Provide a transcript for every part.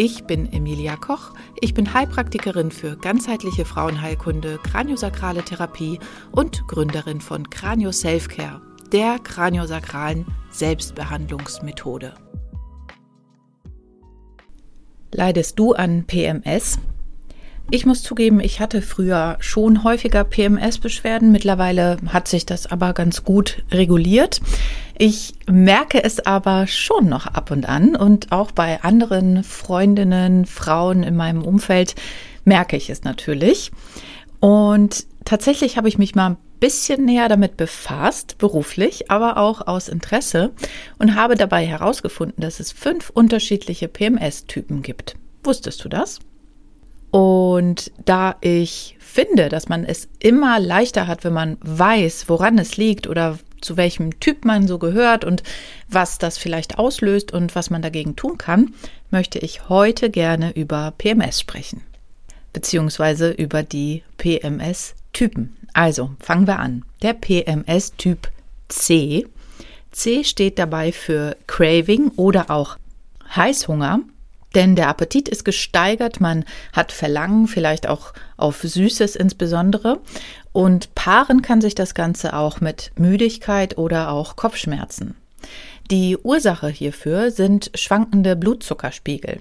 Ich bin Emilia Koch. Ich bin Heilpraktikerin für ganzheitliche Frauenheilkunde, kraniosakrale Therapie und Gründerin von Kranio Selfcare, der kraniosakralen Selbstbehandlungsmethode. Leidest du an PMS? Ich muss zugeben, ich hatte früher schon häufiger PMS-Beschwerden. Mittlerweile hat sich das aber ganz gut reguliert. Ich merke es aber schon noch ab und an und auch bei anderen Freundinnen, Frauen in meinem Umfeld merke ich es natürlich. Und tatsächlich habe ich mich mal ein bisschen näher damit befasst, beruflich, aber auch aus Interesse und habe dabei herausgefunden, dass es fünf unterschiedliche PMS-Typen gibt. Wusstest du das? Und da ich finde, dass man es immer leichter hat, wenn man weiß, woran es liegt oder zu welchem Typ man so gehört und was das vielleicht auslöst und was man dagegen tun kann, möchte ich heute gerne über PMS sprechen. Beziehungsweise über die PMS-Typen. Also fangen wir an. Der PMS-Typ C. C steht dabei für Craving oder auch Heißhunger. Denn der Appetit ist gesteigert, man hat Verlangen, vielleicht auch auf Süßes insbesondere. Und paaren kann sich das Ganze auch mit Müdigkeit oder auch Kopfschmerzen. Die Ursache hierfür sind schwankende Blutzuckerspiegel.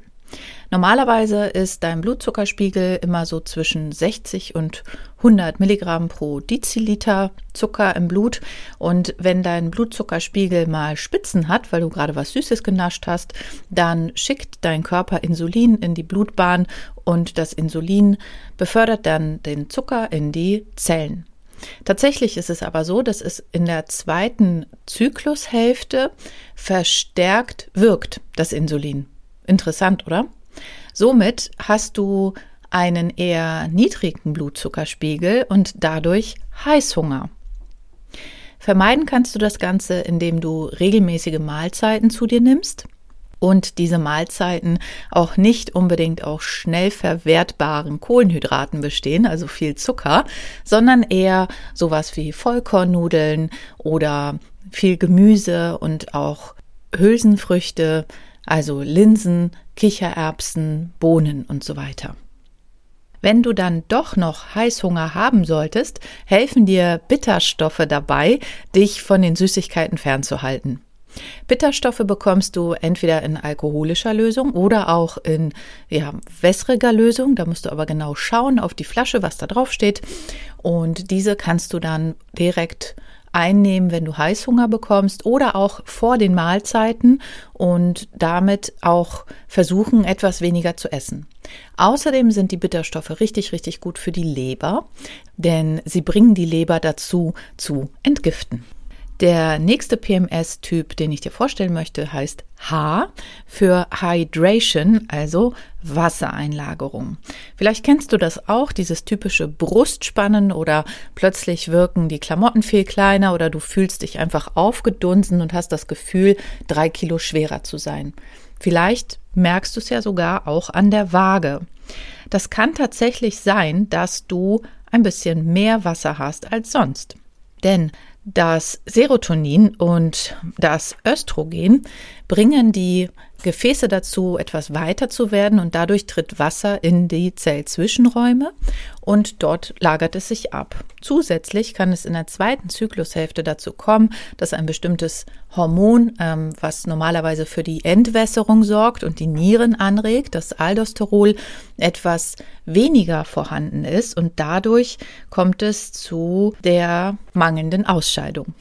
Normalerweise ist dein Blutzuckerspiegel immer so zwischen 60 und 100 Milligramm pro Deziliter Zucker im Blut. Und wenn dein Blutzuckerspiegel mal Spitzen hat, weil du gerade was Süßes genascht hast, dann schickt dein Körper Insulin in die Blutbahn und das Insulin befördert dann den Zucker in die Zellen. Tatsächlich ist es aber so, dass es in der zweiten Zyklushälfte verstärkt wirkt, das Insulin. Interessant, oder? Somit hast du einen eher niedrigen Blutzuckerspiegel und dadurch Heißhunger. Vermeiden kannst du das Ganze, indem du regelmäßige Mahlzeiten zu dir nimmst und diese Mahlzeiten auch nicht unbedingt aus schnell verwertbaren Kohlenhydraten bestehen, also viel Zucker, sondern eher sowas wie Vollkornnudeln oder viel Gemüse und auch Hülsenfrüchte, also Linsen, Kichererbsen, Bohnen und so weiter. Wenn du dann doch noch Heißhunger haben solltest, helfen dir Bitterstoffe dabei, dich von den Süßigkeiten fernzuhalten. Bitterstoffe bekommst du entweder in alkoholischer Lösung oder auch in ja, wässriger Lösung. Da musst du aber genau schauen auf die Flasche, was da drauf steht. Und diese kannst du dann direkt einnehmen, wenn du Heißhunger bekommst oder auch vor den Mahlzeiten und damit auch versuchen, etwas weniger zu essen. Außerdem sind die Bitterstoffe richtig, richtig gut für die Leber, denn sie bringen die Leber dazu zu entgiften. Der nächste PMS-Typ, den ich dir vorstellen möchte, heißt H für Hydration, also Wassereinlagerung. Vielleicht kennst du das auch, dieses typische Brustspannen oder plötzlich wirken die Klamotten viel kleiner oder du fühlst dich einfach aufgedunsen und hast das Gefühl, drei Kilo schwerer zu sein. Vielleicht merkst du es ja sogar auch an der Waage. Das kann tatsächlich sein, dass du ein bisschen mehr Wasser hast als sonst. Denn das Serotonin und das Östrogen bringen die Gefäße dazu, etwas weiter zu werden und dadurch tritt Wasser in die Zellzwischenräume und dort lagert es sich ab. Zusätzlich kann es in der zweiten Zyklushälfte dazu kommen, dass ein bestimmtes Hormon, ähm, was normalerweise für die Entwässerung sorgt und die Nieren anregt, das Aldosterol, etwas weniger vorhanden ist und dadurch kommt es zu der mangelnden Ausscheidung.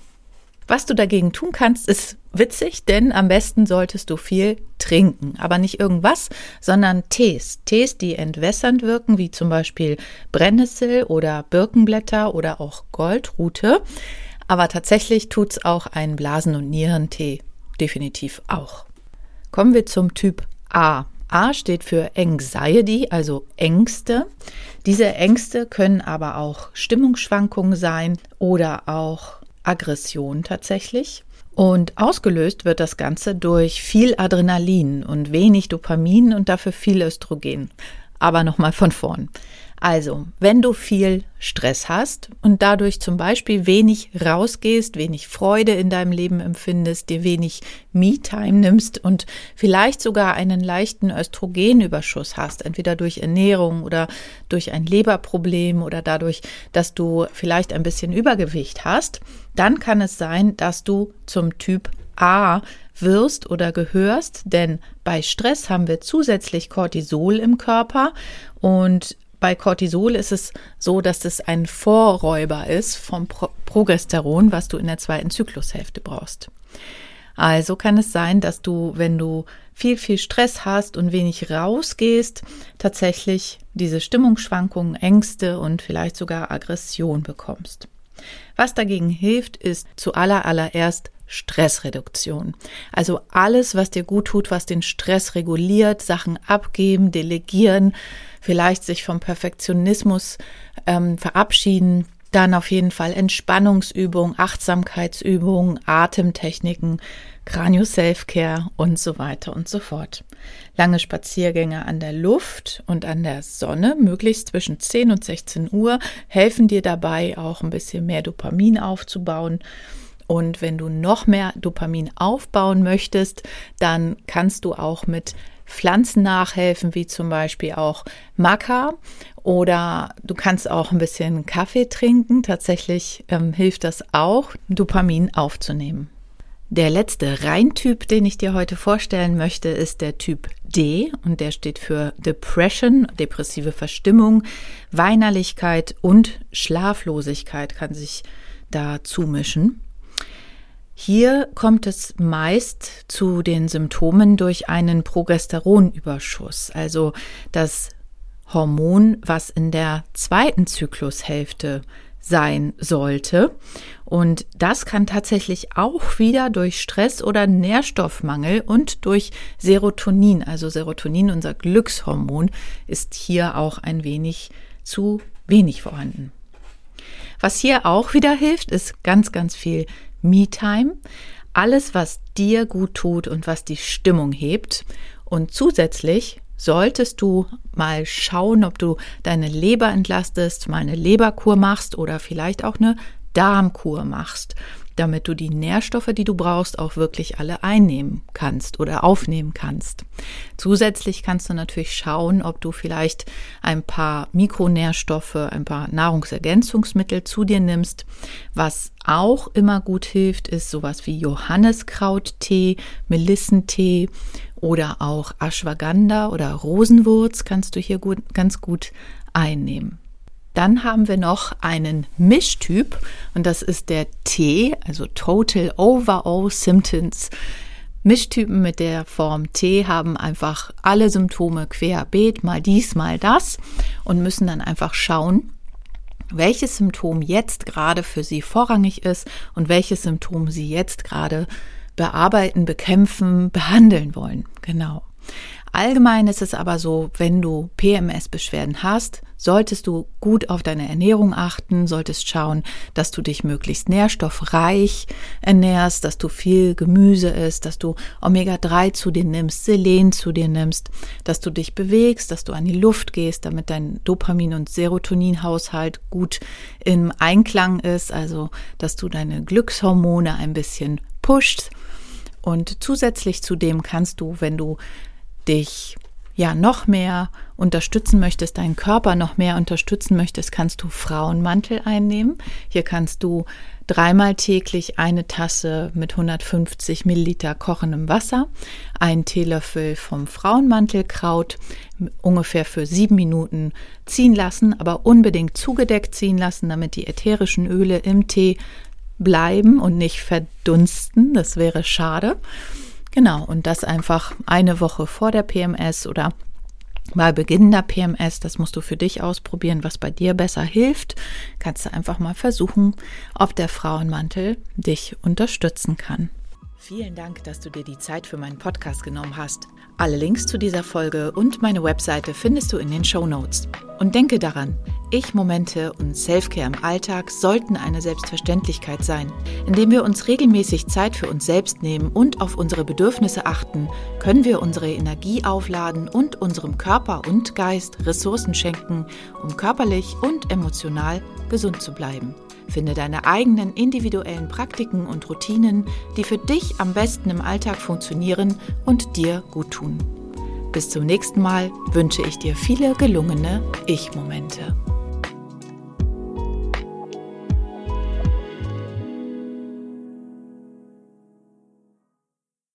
Was du dagegen tun kannst, ist witzig, denn am besten solltest du viel trinken. Aber nicht irgendwas, sondern Tees. Tees, die entwässernd wirken, wie zum Beispiel Brennnessel oder Birkenblätter oder auch Goldrute. Aber tatsächlich tut's auch ein Blasen- und Nierentee definitiv auch. Kommen wir zum Typ A, A steht für Anxiety, also Ängste. Diese Ängste können aber auch Stimmungsschwankungen sein oder auch Aggression tatsächlich. Und ausgelöst wird das Ganze durch viel Adrenalin und wenig Dopamin und dafür viel Östrogen. Aber nochmal von vorn. Also, wenn du viel Stress hast und dadurch zum Beispiel wenig rausgehst, wenig Freude in deinem Leben empfindest, dir wenig Me-Time nimmst und vielleicht sogar einen leichten Östrogenüberschuss hast, entweder durch Ernährung oder durch ein Leberproblem oder dadurch, dass du vielleicht ein bisschen Übergewicht hast, dann kann es sein, dass du zum Typ A wirst oder gehörst, denn bei Stress haben wir zusätzlich Cortisol im Körper und bei Cortisol ist es so, dass es ein Vorräuber ist vom Pro Progesteron, was du in der zweiten Zyklushälfte brauchst. Also kann es sein, dass du, wenn du viel, viel Stress hast und wenig rausgehst, tatsächlich diese Stimmungsschwankungen, Ängste und vielleicht sogar Aggression bekommst. Was dagegen hilft, ist zu aller allererst Stressreduktion. Also alles, was dir gut tut, was den Stress reguliert, Sachen abgeben, delegieren, vielleicht sich vom Perfektionismus ähm, verabschieden. Dann auf jeden Fall Entspannungsübung, Achtsamkeitsübung, Atemtechniken, Kranio Selfcare und so weiter und so fort. Lange Spaziergänge an der Luft und an der Sonne, möglichst zwischen 10 und 16 Uhr, helfen dir dabei auch ein bisschen mehr Dopamin aufzubauen und wenn du noch mehr Dopamin aufbauen möchtest, dann kannst du auch mit Pflanzen nachhelfen, wie zum Beispiel auch Maca oder du kannst auch ein bisschen Kaffee trinken. Tatsächlich ähm, hilft das auch, Dopamin aufzunehmen. Der letzte Reintyp, den ich dir heute vorstellen möchte, ist der Typ D und der steht für Depression, depressive Verstimmung, Weinerlichkeit und Schlaflosigkeit kann sich da zumischen. Hier kommt es meist zu den Symptomen durch einen Progesteronüberschuss, also das Hormon, was in der zweiten Zyklushälfte sein sollte. Und das kann tatsächlich auch wieder durch Stress oder Nährstoffmangel und durch Serotonin, also Serotonin, unser Glückshormon, ist hier auch ein wenig zu wenig vorhanden. Was hier auch wieder hilft, ist ganz, ganz viel Me-Time, alles, was dir gut tut und was die Stimmung hebt. Und zusätzlich solltest du mal schauen, ob du deine Leber entlastest, mal eine Leberkur machst oder vielleicht auch eine Darmkur machst damit du die Nährstoffe, die du brauchst, auch wirklich alle einnehmen kannst oder aufnehmen kannst. Zusätzlich kannst du natürlich schauen, ob du vielleicht ein paar Mikronährstoffe, ein paar Nahrungsergänzungsmittel zu dir nimmst. Was auch immer gut hilft, ist sowas wie Johanniskrauttee, Melissentee oder auch Ashwagandha oder Rosenwurz kannst du hier gut, ganz gut einnehmen. Dann haben wir noch einen Mischtyp und das ist der T, also Total Overall Symptoms. Mischtypen mit der Form T haben einfach alle Symptome querbeet, mal dies, mal das und müssen dann einfach schauen, welches Symptom jetzt gerade für sie vorrangig ist und welches Symptom sie jetzt gerade bearbeiten, bekämpfen, behandeln wollen. Genau. Allgemein ist es aber so, wenn du PMS-Beschwerden hast, solltest du gut auf deine Ernährung achten, solltest schauen, dass du dich möglichst nährstoffreich ernährst, dass du viel Gemüse isst, dass du Omega-3 zu dir nimmst, Selen zu dir nimmst, dass du dich bewegst, dass du an die Luft gehst, damit dein Dopamin- und Serotoninhaushalt gut im Einklang ist, also dass du deine Glückshormone ein bisschen pusht. Und zusätzlich zu dem kannst du, wenn du dich ja noch mehr unterstützen möchtest, deinen Körper noch mehr unterstützen möchtest, kannst du Frauenmantel einnehmen. Hier kannst du dreimal täglich eine Tasse mit 150 Milliliter kochendem Wasser, einen Teelöffel vom Frauenmantelkraut ungefähr für sieben Minuten ziehen lassen, aber unbedingt zugedeckt ziehen lassen, damit die ätherischen Öle im Tee bleiben und nicht verdunsten. Das wäre schade. Genau, und das einfach eine Woche vor der PMS oder bei Beginn der PMS, das musst du für dich ausprobieren, was bei dir besser hilft. Kannst du einfach mal versuchen, ob der Frauenmantel dich unterstützen kann. Vielen Dank, dass du dir die Zeit für meinen Podcast genommen hast. Alle Links zu dieser Folge und meine Webseite findest du in den Show Notes. Und denke daran, Ich-Momente und Selfcare im Alltag sollten eine Selbstverständlichkeit sein. Indem wir uns regelmäßig Zeit für uns selbst nehmen und auf unsere Bedürfnisse achten, können wir unsere Energie aufladen und unserem Körper und Geist Ressourcen schenken, um körperlich und emotional gesund zu bleiben. Finde deine eigenen individuellen Praktiken und Routinen, die für dich am besten im Alltag funktionieren und dir gut tun. Bis zum nächsten Mal wünsche ich dir viele gelungene Ich-Momente.